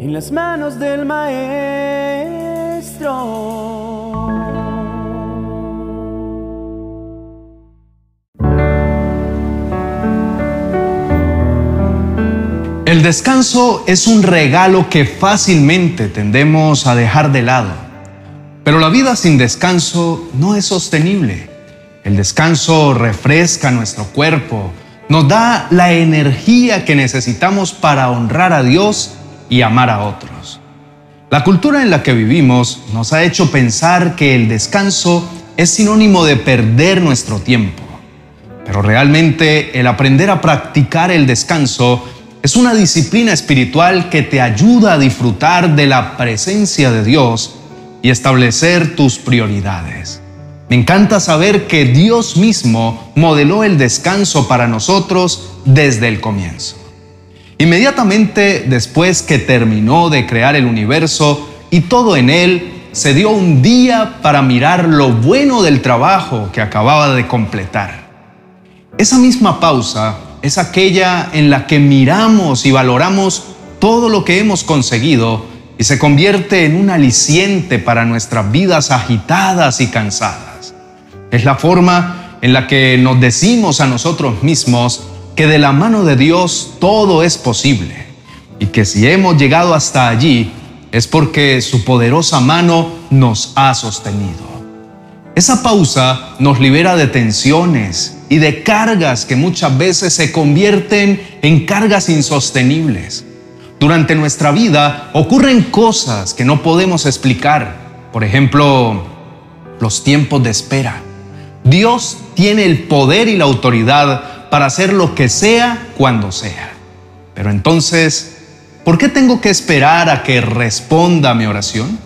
en las manos del Maestro. El descanso es un regalo que fácilmente tendemos a dejar de lado, pero la vida sin descanso no es sostenible. El descanso refresca nuestro cuerpo, nos da la energía que necesitamos para honrar a Dios y amar a otros. La cultura en la que vivimos nos ha hecho pensar que el descanso es sinónimo de perder nuestro tiempo. Pero realmente el aprender a practicar el descanso es una disciplina espiritual que te ayuda a disfrutar de la presencia de Dios y establecer tus prioridades. Me encanta saber que Dios mismo modeló el descanso para nosotros desde el comienzo. Inmediatamente después que terminó de crear el universo y todo en él, se dio un día para mirar lo bueno del trabajo que acababa de completar. Esa misma pausa es aquella en la que miramos y valoramos todo lo que hemos conseguido y se convierte en un aliciente para nuestras vidas agitadas y cansadas. Es la forma en la que nos decimos a nosotros mismos que de la mano de Dios todo es posible y que si hemos llegado hasta allí es porque su poderosa mano nos ha sostenido. Esa pausa nos libera de tensiones y de cargas que muchas veces se convierten en cargas insostenibles. Durante nuestra vida ocurren cosas que no podemos explicar. Por ejemplo, los tiempos de espera. Dios tiene el poder y la autoridad para hacer lo que sea cuando sea. Pero entonces, ¿por qué tengo que esperar a que responda mi oración?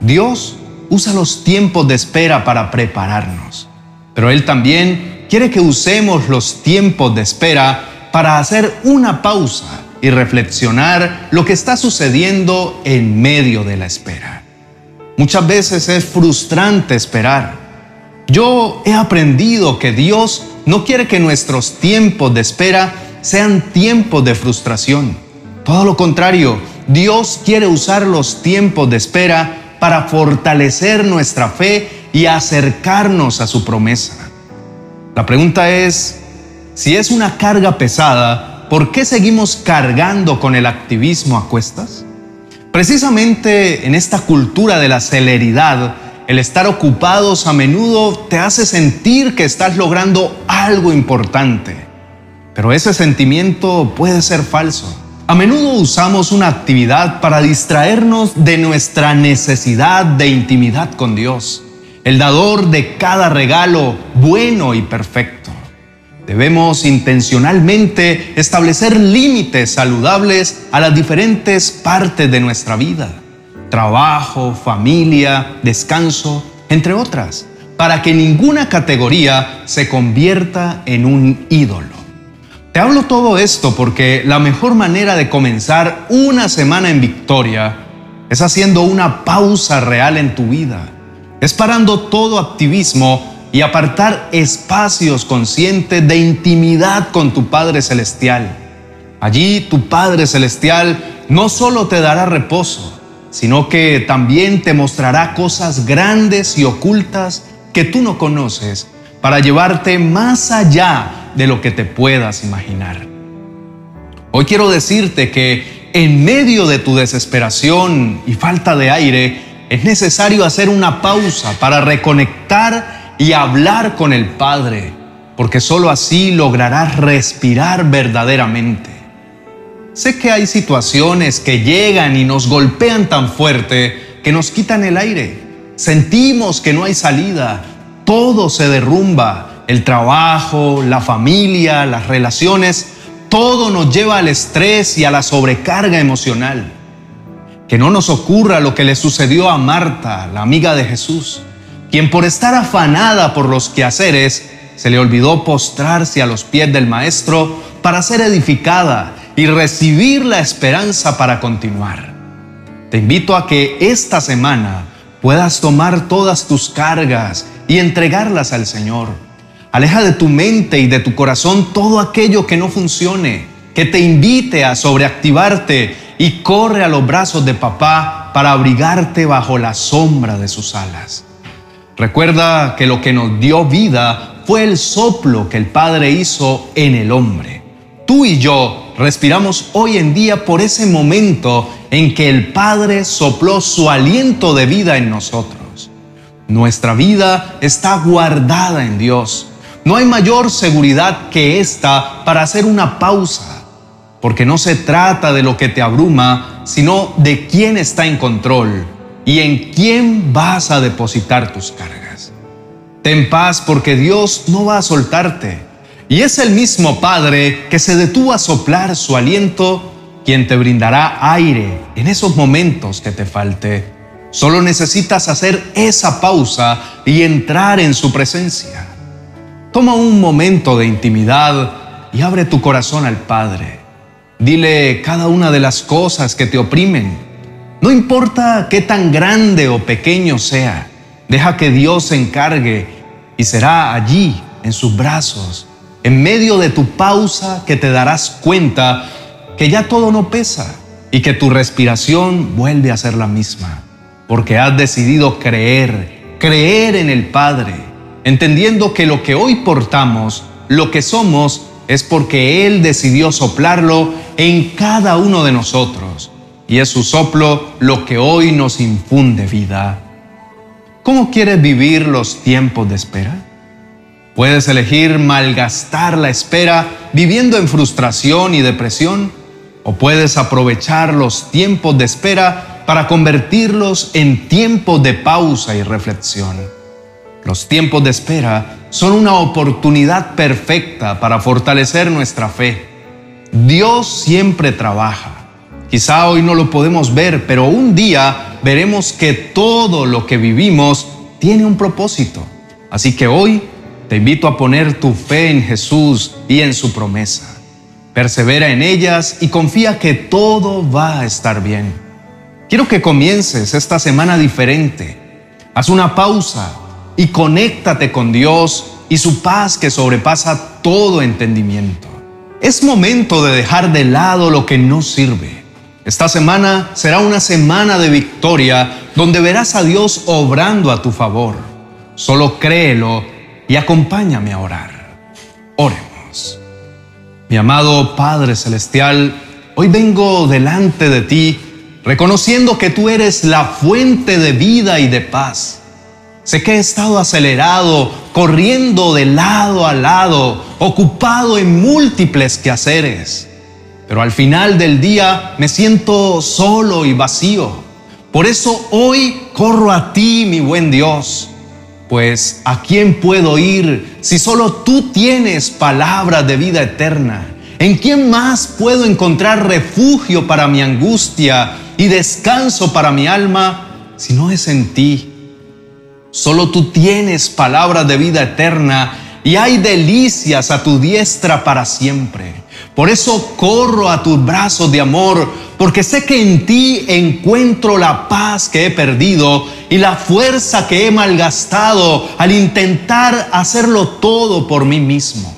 Dios usa los tiempos de espera para prepararnos, pero Él también quiere que usemos los tiempos de espera para hacer una pausa y reflexionar lo que está sucediendo en medio de la espera. Muchas veces es frustrante esperar. Yo he aprendido que Dios no quiere que nuestros tiempos de espera sean tiempos de frustración. Todo lo contrario, Dios quiere usar los tiempos de espera para fortalecer nuestra fe y acercarnos a su promesa. La pregunta es, si es una carga pesada, ¿por qué seguimos cargando con el activismo a cuestas? Precisamente en esta cultura de la celeridad, el estar ocupados a menudo te hace sentir que estás logrando algo importante. Pero ese sentimiento puede ser falso. A menudo usamos una actividad para distraernos de nuestra necesidad de intimidad con Dios, el dador de cada regalo bueno y perfecto. Debemos intencionalmente establecer límites saludables a las diferentes partes de nuestra vida trabajo, familia, descanso, entre otras, para que ninguna categoría se convierta en un ídolo. Te hablo todo esto porque la mejor manera de comenzar una semana en victoria es haciendo una pausa real en tu vida, es parando todo activismo y apartar espacios conscientes de intimidad con tu Padre Celestial. Allí tu Padre Celestial no solo te dará reposo, sino que también te mostrará cosas grandes y ocultas que tú no conoces para llevarte más allá de lo que te puedas imaginar. Hoy quiero decirte que en medio de tu desesperación y falta de aire, es necesario hacer una pausa para reconectar y hablar con el Padre, porque sólo así lograrás respirar verdaderamente. Sé que hay situaciones que llegan y nos golpean tan fuerte que nos quitan el aire. Sentimos que no hay salida, todo se derrumba, el trabajo, la familia, las relaciones, todo nos lleva al estrés y a la sobrecarga emocional. Que no nos ocurra lo que le sucedió a Marta, la amiga de Jesús, quien por estar afanada por los quehaceres, se le olvidó postrarse a los pies del Maestro para ser edificada y recibir la esperanza para continuar. Te invito a que esta semana puedas tomar todas tus cargas y entregarlas al Señor. Aleja de tu mente y de tu corazón todo aquello que no funcione, que te invite a sobreactivarte y corre a los brazos de papá para abrigarte bajo la sombra de sus alas. Recuerda que lo que nos dio vida fue el soplo que el Padre hizo en el hombre. Tú y yo respiramos hoy en día por ese momento en que el Padre sopló su aliento de vida en nosotros. Nuestra vida está guardada en Dios. No hay mayor seguridad que esta para hacer una pausa, porque no se trata de lo que te abruma, sino de quién está en control y en quién vas a depositar tus cargas. Ten paz porque Dios no va a soltarte. Y es el mismo Padre que se detuvo a soplar su aliento quien te brindará aire en esos momentos que te falte. Solo necesitas hacer esa pausa y entrar en su presencia. Toma un momento de intimidad y abre tu corazón al Padre. Dile cada una de las cosas que te oprimen. No importa qué tan grande o pequeño sea, deja que Dios se encargue y será allí, en sus brazos, en medio de tu pausa, que te darás cuenta que ya todo no pesa y que tu respiración vuelve a ser la misma, porque has decidido creer, creer en el Padre entendiendo que lo que hoy portamos, lo que somos, es porque Él decidió soplarlo en cada uno de nosotros. Y es su soplo lo que hoy nos infunde vida. ¿Cómo quieres vivir los tiempos de espera? Puedes elegir malgastar la espera viviendo en frustración y depresión, o puedes aprovechar los tiempos de espera para convertirlos en tiempos de pausa y reflexión. Los tiempos de espera son una oportunidad perfecta para fortalecer nuestra fe. Dios siempre trabaja. Quizá hoy no lo podemos ver, pero un día veremos que todo lo que vivimos tiene un propósito. Así que hoy te invito a poner tu fe en Jesús y en su promesa. Persevera en ellas y confía que todo va a estar bien. Quiero que comiences esta semana diferente. Haz una pausa y conéctate con Dios y su paz que sobrepasa todo entendimiento. Es momento de dejar de lado lo que no sirve. Esta semana será una semana de victoria donde verás a Dios obrando a tu favor. Solo créelo y acompáñame a orar. Oremos. Mi amado Padre Celestial, hoy vengo delante de ti reconociendo que tú eres la fuente de vida y de paz Sé que he estado acelerado, corriendo de lado a lado, ocupado en múltiples quehaceres. Pero al final del día me siento solo y vacío. Por eso hoy corro a ti, mi buen Dios. Pues ¿a quién puedo ir si solo tú tienes palabras de vida eterna? ¿En quién más puedo encontrar refugio para mi angustia y descanso para mi alma si no es en ti? Solo tú tienes palabras de vida eterna y hay delicias a tu diestra para siempre. Por eso corro a tus brazos de amor, porque sé que en ti encuentro la paz que he perdido y la fuerza que he malgastado al intentar hacerlo todo por mí mismo.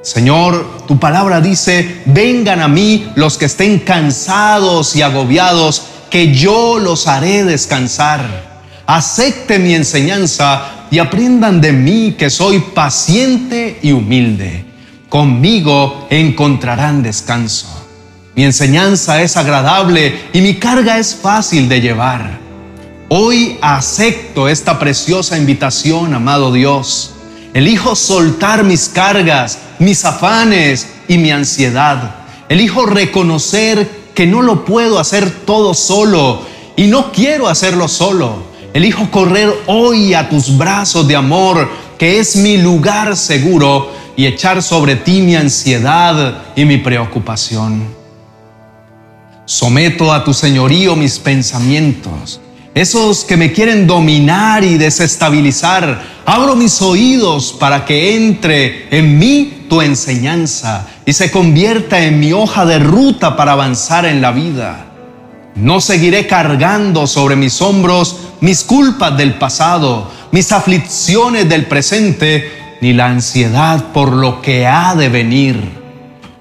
Señor, tu palabra dice, vengan a mí los que estén cansados y agobiados, que yo los haré descansar acepte mi enseñanza y aprendan de mí que soy paciente y humilde. Conmigo encontrarán descanso. Mi enseñanza es agradable y mi carga es fácil de llevar. Hoy acepto esta preciosa invitación, amado Dios. Elijo soltar mis cargas, mis afanes y mi ansiedad. Elijo reconocer que no lo puedo hacer todo solo y no quiero hacerlo solo. Elijo correr hoy a tus brazos de amor, que es mi lugar seguro, y echar sobre ti mi ansiedad y mi preocupación. Someto a tu señorío mis pensamientos, esos que me quieren dominar y desestabilizar. Abro mis oídos para que entre en mí tu enseñanza y se convierta en mi hoja de ruta para avanzar en la vida. No seguiré cargando sobre mis hombros mis culpas del pasado, mis aflicciones del presente, ni la ansiedad por lo que ha de venir.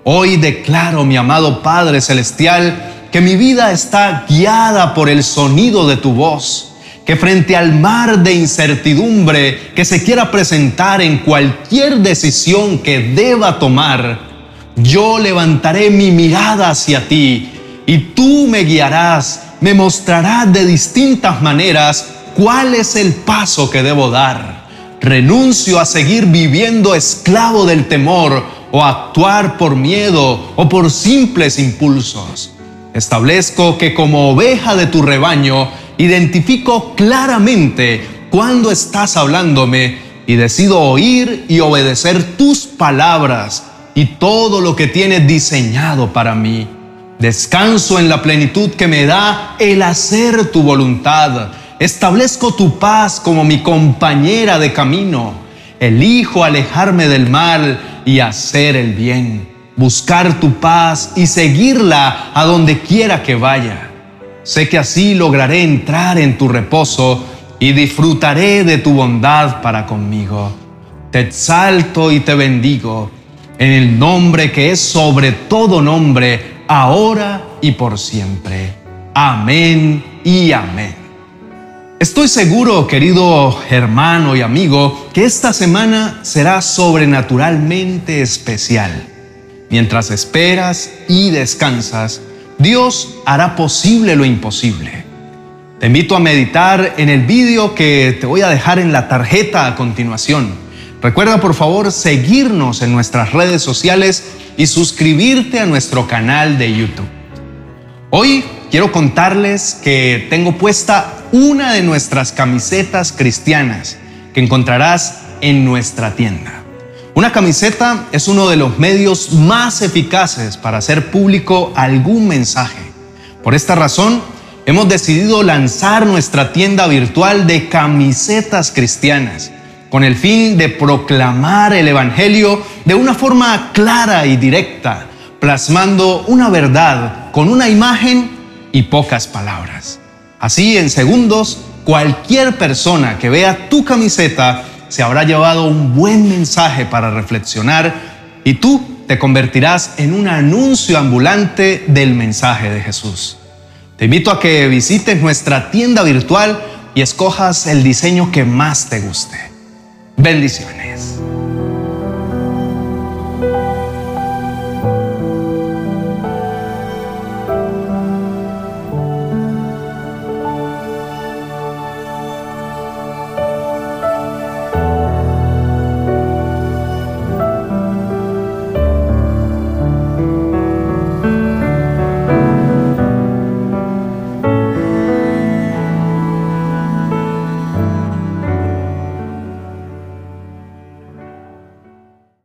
Hoy declaro, mi amado Padre Celestial, que mi vida está guiada por el sonido de tu voz, que frente al mar de incertidumbre que se quiera presentar en cualquier decisión que deba tomar, yo levantaré mi mirada hacia ti y tú me guiarás, me mostrarás de distintas maneras cuál es el paso que debo dar. Renuncio a seguir viviendo esclavo del temor o actuar por miedo o por simples impulsos. Establezco que como oveja de tu rebaño, identifico claramente cuando estás hablándome y decido oír y obedecer tus palabras y todo lo que tienes diseñado para mí. Descanso en la plenitud que me da el hacer tu voluntad. Establezco tu paz como mi compañera de camino. Elijo alejarme del mal y hacer el bien. Buscar tu paz y seguirla a donde quiera que vaya. Sé que así lograré entrar en tu reposo y disfrutaré de tu bondad para conmigo. Te exalto y te bendigo en el nombre que es sobre todo nombre, ahora y por siempre. Amén y amén. Estoy seguro, querido hermano y amigo, que esta semana será sobrenaturalmente especial. Mientras esperas y descansas, Dios hará posible lo imposible. Te invito a meditar en el vídeo que te voy a dejar en la tarjeta a continuación. Recuerda por favor seguirnos en nuestras redes sociales y suscribirte a nuestro canal de YouTube. Hoy quiero contarles que tengo puesta una de nuestras camisetas cristianas que encontrarás en nuestra tienda. Una camiseta es uno de los medios más eficaces para hacer público algún mensaje. Por esta razón, hemos decidido lanzar nuestra tienda virtual de camisetas cristianas, con el fin de proclamar el Evangelio de una forma clara y directa, plasmando una verdad con una imagen y pocas palabras. Así, en segundos, cualquier persona que vea tu camiseta se habrá llevado un buen mensaje para reflexionar y tú te convertirás en un anuncio ambulante del mensaje de Jesús. Te invito a que visites nuestra tienda virtual y escojas el diseño que más te guste. Bendiciones.